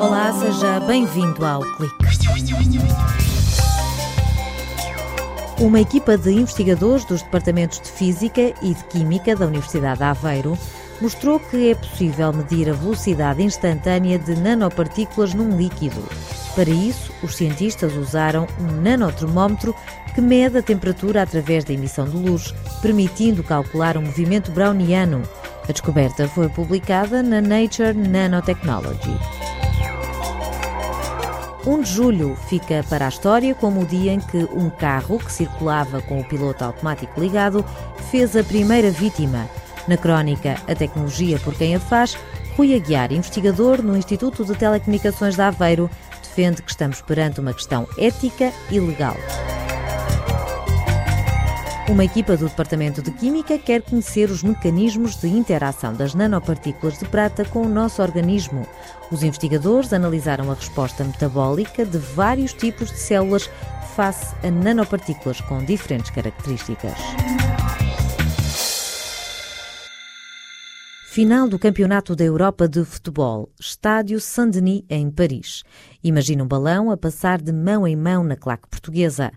Olá, seja bem-vindo ao Clique. Uma equipa de investigadores dos departamentos de Física e de Química da Universidade de Aveiro mostrou que é possível medir a velocidade instantânea de nanopartículas num líquido. Para isso, os cientistas usaram um nanotermómetro que mede a temperatura através da emissão de luz, permitindo calcular o movimento browniano. A descoberta foi publicada na Nature Nanotechnology. 1 de julho fica para a história como o dia em que um carro que circulava com o piloto automático ligado fez a primeira vítima. Na crónica A Tecnologia por Quem a Faz, Rui Aguiar, investigador no Instituto de Telecomunicações de Aveiro, defende que estamos perante uma questão ética e legal. Uma equipa do Departamento de Química quer conhecer os mecanismos de interação das nanopartículas de prata com o nosso organismo. Os investigadores analisaram a resposta metabólica de vários tipos de células face a nanopartículas com diferentes características. Final do Campeonato da Europa de Futebol, Estádio Saint-Denis, em Paris. Imagina um balão a passar de mão em mão na claque portuguesa.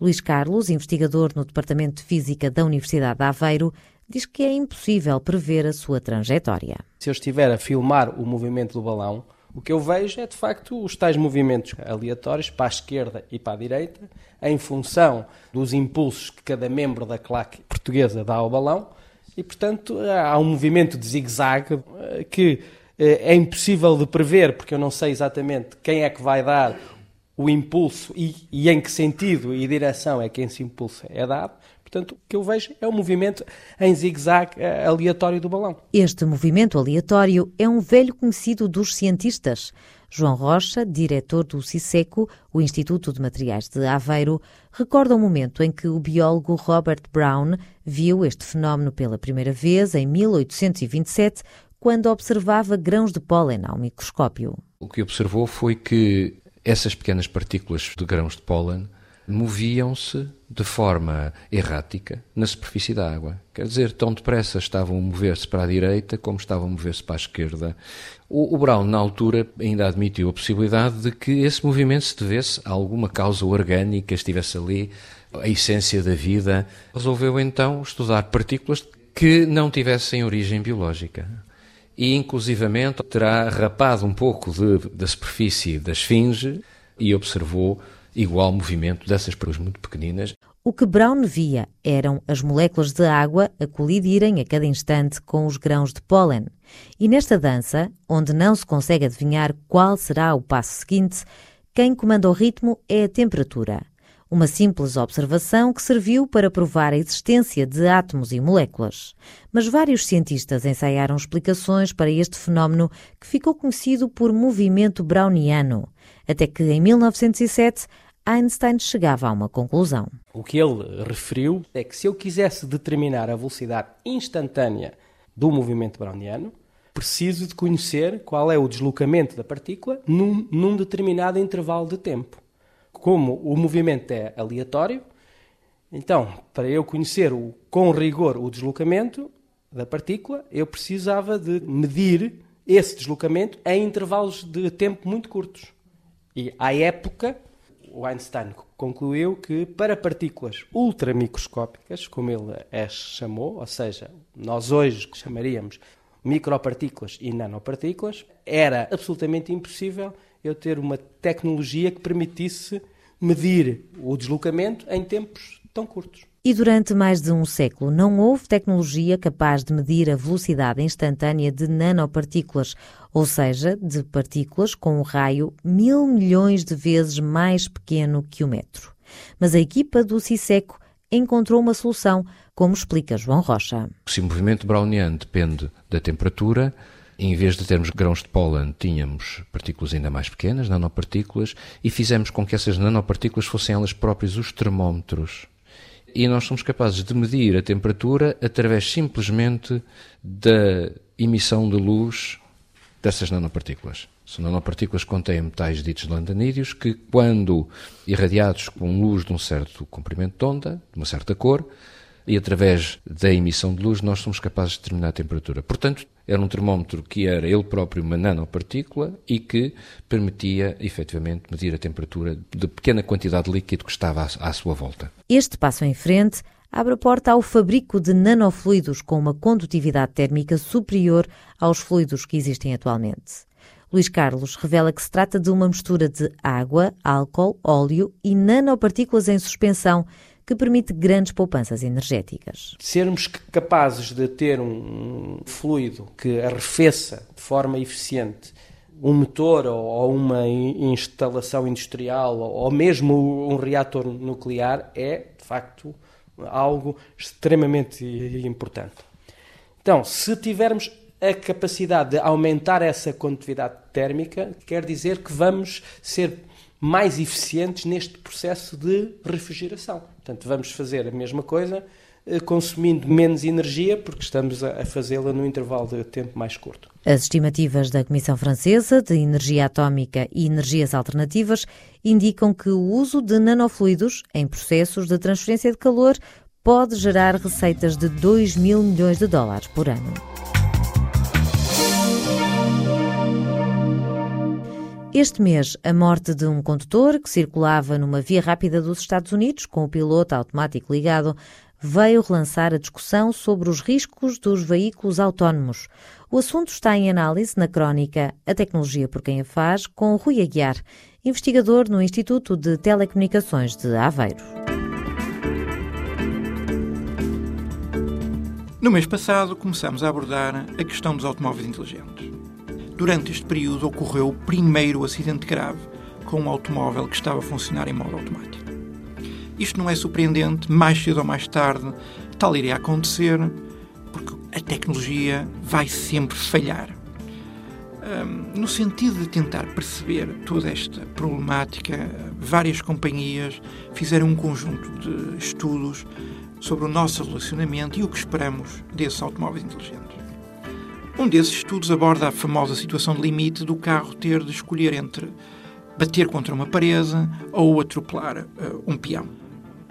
Luís Carlos, investigador no Departamento de Física da Universidade de Aveiro, diz que é impossível prever a sua trajetória. Se eu estiver a filmar o movimento do balão, o que eu vejo é de facto os tais movimentos aleatórios para a esquerda e para a direita, em função dos impulsos que cada membro da claque portuguesa dá ao balão e, portanto, há um movimento de zigue-zague eh, que eh, é impossível de prever, porque eu não sei exatamente quem é que vai dar o impulso e, e em que sentido e direção é que esse impulso é dado. Portanto, o que eu vejo é um movimento em zigue-zague eh, aleatório do balão. Este movimento aleatório é um velho conhecido dos cientistas. João Rocha, diretor do CISECO, o Instituto de Materiais de Aveiro, recorda o momento em que o biólogo Robert Brown viu este fenómeno pela primeira vez em 1827, quando observava grãos de pólen ao microscópio. O que observou foi que essas pequenas partículas de grãos de pólen moviam-se de forma errática na superfície da água. Quer dizer, tão depressa estavam a mover-se para a direita como estavam a mover-se para a esquerda. O, o, Brown, na altura, ainda admitiu a possibilidade de que esse movimento se devesse a alguma causa orgânica, estivesse ali, a essência da vida. Resolveu então estudar partículas que não tivessem origem biológica. E, inclusivamente, terá rapado um pouco de, da superfície da esfinge e observou igual movimento dessas peruas muito pequeninas. O que Brown via eram as moléculas de água a colidirem a cada instante com os grãos de pólen. E nesta dança, onde não se consegue adivinhar qual será o passo seguinte, quem comanda o ritmo é a temperatura. Uma simples observação que serviu para provar a existência de átomos e moléculas. Mas vários cientistas ensaiaram explicações para este fenómeno que ficou conhecido por movimento browniano, até que em 1907 Einstein chegava a uma conclusão. O que ele referiu é que se eu quisesse determinar a velocidade instantânea do movimento browniano, preciso de conhecer qual é o deslocamento da partícula num, num determinado intervalo de tempo. Como o movimento é aleatório, então, para eu conhecer o, com rigor o deslocamento da partícula, eu precisava de medir esse deslocamento em intervalos de tempo muito curtos. E à época, o Einstein concluiu que para partículas ultramicroscópicas, como ele as chamou, ou seja, nós hoje chamaríamos micropartículas e nanopartículas, era absolutamente impossível eu ter uma tecnologia que permitisse medir o deslocamento em tempos tão curtos. E durante mais de um século não houve tecnologia capaz de medir a velocidade instantânea de nanopartículas, ou seja, de partículas com um raio mil milhões de vezes mais pequeno que o metro. Mas a equipa do CISECO encontrou uma solução, como explica João Rocha. Se o movimento browniano depende da temperatura, em vez de termos grãos de pólen, tínhamos partículas ainda mais pequenas, nanopartículas, e fizemos com que essas nanopartículas fossem elas próprias os termómetros e nós somos capazes de medir a temperatura através simplesmente da emissão de luz dessas nanopartículas. São nanopartículas que contêm metais ditos lantanídeos que, quando irradiados com luz de um certo comprimento de onda, de uma certa cor, e através da emissão de luz, nós somos capazes de determinar a temperatura. Portanto, Era um termómetro que era ele próprio uma nanopartícula e que permitia, efetivamente, medir a temperatura de pequena quantidade de líquido que estava à, sua volta. Este passo em frente abre a porta ao fabrico de nanofluidos com uma condutividade térmica superior aos fluidos que existem atualmente. Luís Carlos revela que se trata de uma mistura de água, álcool, óleo e nanopartículas em suspensão que permite grandes poupanças energéticas. Sermos capazes de ter um fluido que arrefeça de forma eficiente um motor ou uma instalação industrial ou mesmo um reator nuclear é, de facto, algo extremamente importante. Então, se tivermos a capacidade de aumentar essa condutividade térmica, quer dizer que vamos ser mais eficientes neste processo de refrigeração. Portanto, vamos fazer a mesma coisa eh, consumindo menos energia, porque estamos a fazê-la num intervalo de tempo mais curto. As estimativas da Comissão Francesa de Energia Atómica e Energias Alternativas indicam que o uso de nanofluidos em processos de transferência de calor pode gerar receitas de 2 mil milhões de dólares por ano. Este mês, a morte de um condutor que circulava numa via rápida dos Estados Unidos com o piloto automático ligado veio relançar a discussão sobre os riscos dos veículos autónomos. O assunto está em análise na crónica A Tecnologia por Quem a Faz, com Rui Aguiar, investigador no Instituto de Telecomunicações de Aveiro. No mês passado, começamos a abordar a questão dos automóveis inteligentes. Durante este período ocorreu o primeiro acidente grave com um automóvel que estava a funcionar em modo automático. Isto não é surpreendente, mais cedo ou mais tarde tal iria acontecer, porque a tecnologia vai sempre falhar. Um, no sentido de tentar perceber toda esta problemática, várias companhias fizeram um conjunto de estudos sobre o nosso relacionamento e o que esperamos desses automóveis inteligentes. Um desses estudos aborda a famosa situação de limite do carro ter de escolher entre bater contra uma parede ou atropelar uh, um peão.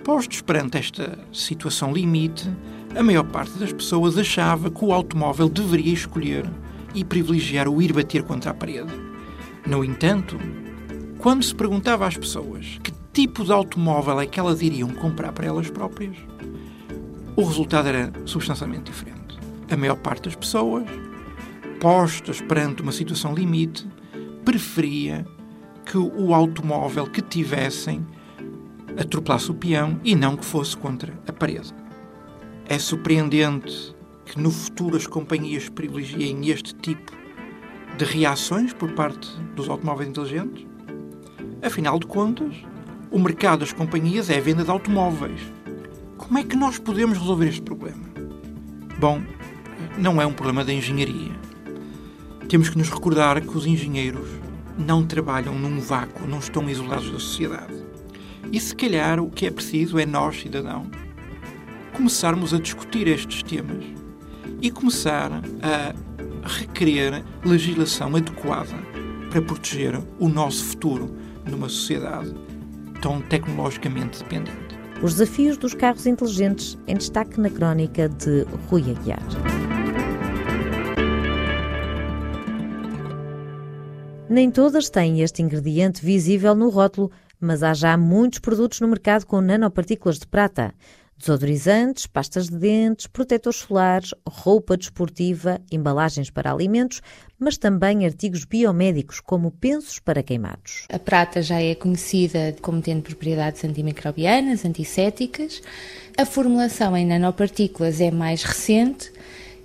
Postos perante esta situação limite, a maior parte das pessoas achava que o automóvel deveria escolher e privilegiar o ir bater contra a parede. No entanto, quando se perguntava às pessoas que tipo de automóvel é que elas iriam comprar para elas próprias, o resultado era substancialmente diferente. A maior parte das pessoas postas perante uma situação limite, preferia que o automóvel que tivessem atropelasse o peão e não que fosse contra a parede. É surpreendente que no futuro as companhias privilegiem este tipo de reações por parte dos automóveis inteligentes? Afinal de contas, o mercado das companhias é a venda de automóveis. Como é que nós podemos resolver este problema? Bom, não é um problema da engenharia temos que nos recordar que os engenheiros não trabalham num vácuo, não estão isolados da sociedade. E se calhar o que é preciso é nós, cidadãos, começarmos a discutir estes temas e começar a requerer legislação adequada para proteger o nosso futuro numa sociedade tão tecnologicamente dependente. Os desafios dos carros inteligentes em destaque na crónica de Rui Aguiar. Nem todas têm este ingrediente visível no rótulo, mas há já muitos produtos no mercado com nanopartículas de prata. Desodorizantes, pastas de dentes, protetores solares, roupa desportiva, embalagens para alimentos, mas também artigos biomédicos, como pensos para queimados. A prata já é conhecida como tendo propriedades antimicrobianas, antissépticas. A formulação em nanopartículas é mais recente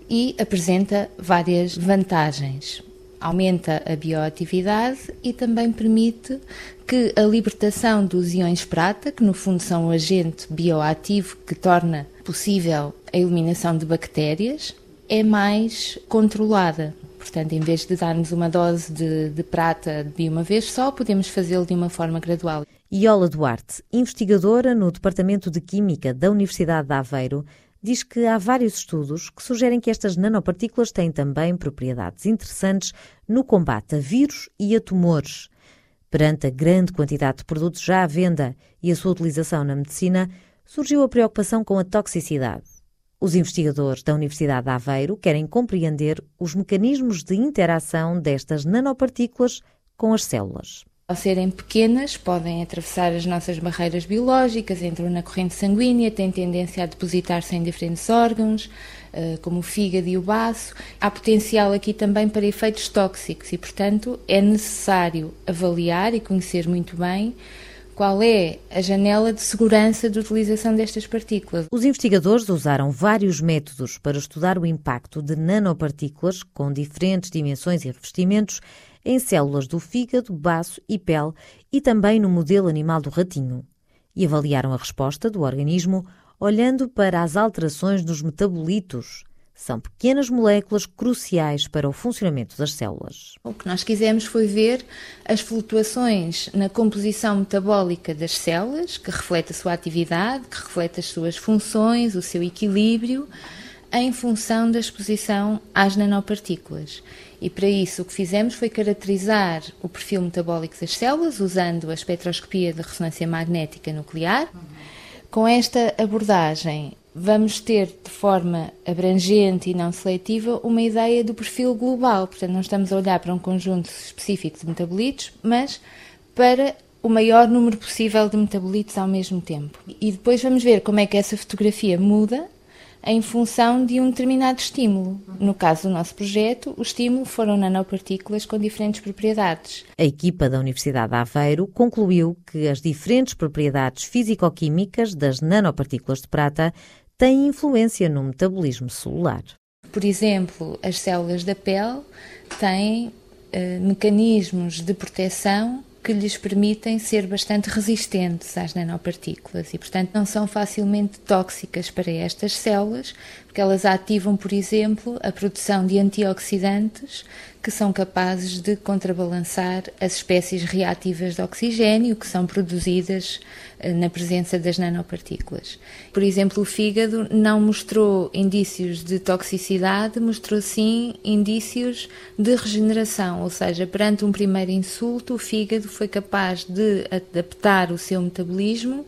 e apresenta várias vantagens aumenta a bioatividade e também permite que a libertação dos íons prata, que no fundo são o agente bioativo que torna possível a eliminação de bactérias, é mais controlada. Portanto, em vez de darmos uma dose de, de prata de uma vez só, podemos fazê-lo de uma forma gradual. Iola Duarte, investigadora no Departamento de Química da Universidade de Aveiro, diz que há vários estudos que sugerem que estas nanopartículas têm também propriedades interessantes no combate a vírus e a tumores. Perante a grande quantidade de produtos já à venda e a sua utilização na medicina, surgiu a preocupação com a toxicidade. Os investigadores da Universidade de Aveiro querem compreender os mecanismos de interação destas nanopartículas com as células. Ao serem pequenas, podem atravessar as nossas barreiras biológicas, entram na corrente sanguínea, têm tendência a depositar-se em diferentes órgãos, eh, como o fígado e o baço. Há potencial aqui também para efeitos tóxicos e, portanto, é necessário avaliar e conhecer muito bem qual é a janela de segurança de utilização destas partículas. Os investigadores usaram vários métodos para estudar o impacto de nanopartículas com diferentes dimensões e revestimentos em células do fígado, baço e pele e também no modelo animal do ratinho. E avaliaram a resposta do organismo olhando para as alterações dos metabolitos. São pequenas moléculas cruciais para o funcionamento das células. O que nós quisemos foi ver as flutuações na composição metabólica das células, que reflete a sua atividade, que reflete as suas funções, o seu equilíbrio, em função da exposição às nanopartículas. E para isso o que fizemos foi caracterizar o perfil metabólico das células usando a espectroscopia de ressonância magnética nuclear. Com esta abordagem, vamos ter de forma abrangente e não seletiva uma ideia do perfil global. Portanto, não estamos a olhar para um conjunto específico de metabolitos, mas para o maior número possível de metabolitos ao mesmo tempo. E depois vamos ver como é que essa fotografia muda em função de um determinado estímulo. No caso do nosso projeto, o estímulo foram nanopartículas com diferentes propriedades. A equipa da Universidade de Aveiro concluiu que as diferentes propriedades físico-químicas das nanopartículas de prata têm influência no metabolismo celular. Por exemplo, as células da pele têm eh, mecanismos de proteção que lhes permitem ser bastante resistentes às nanopartículas e, portanto, não são facilmente tóxicas para estas células, porque elas ativam, por exemplo, a produção de antioxidantes que são capazes de contrabalançar as espécies reativas de oxigênio que são produzidas eh, na presença das nanopartículas. Por exemplo, o fígado não mostrou indícios de toxicidade, mostrou sim indícios de regeneração, ou seja, perante um primeiro insulto, o fígado foi capaz de adaptar o seu metabolismo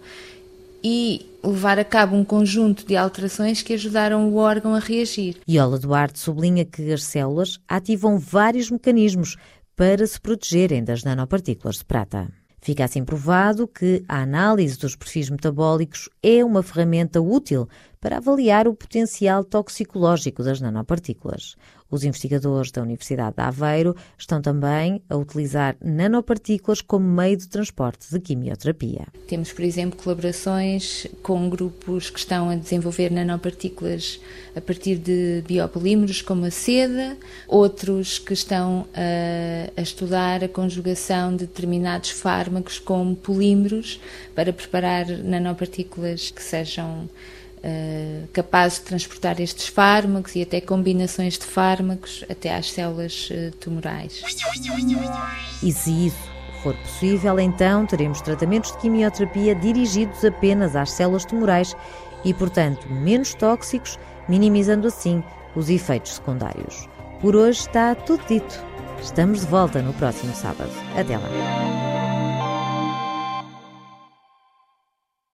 e levar a cabo um conjunto de alterações que ajudaram o órgão a reagir. Iola Duarte sublinha que as células ativam vários mecanismos para se protegerem das nanopartículas de prata. Fica assim provado que a análise dos perfis metabólicos é uma ferramenta útil para avaliar o potencial toxicológico das nanopartículas. Os investigadores da Universidade de Aveiro estão também a utilizar nanopartículas como meio de transporte de quimioterapia. Temos, por exemplo, colaborações com grupos que estão a desenvolver nanopartículas a partir de biopolímeros como a seda, outros que estão a, a estudar a conjugação de determinados fármacos com polímeros para preparar nanopartículas que sejam uh, capazes de transportar estes fármacos e até combinações de fármacos até às células uh, tumorais. E se isso for possível, então teremos tratamentos de quimioterapia dirigidos apenas às células tumorais e, portanto, menos tóxicos, minimizando assim os efeitos secundários. Por hoje está tudo dito. Estamos de volta no próximo sábado. Até lá.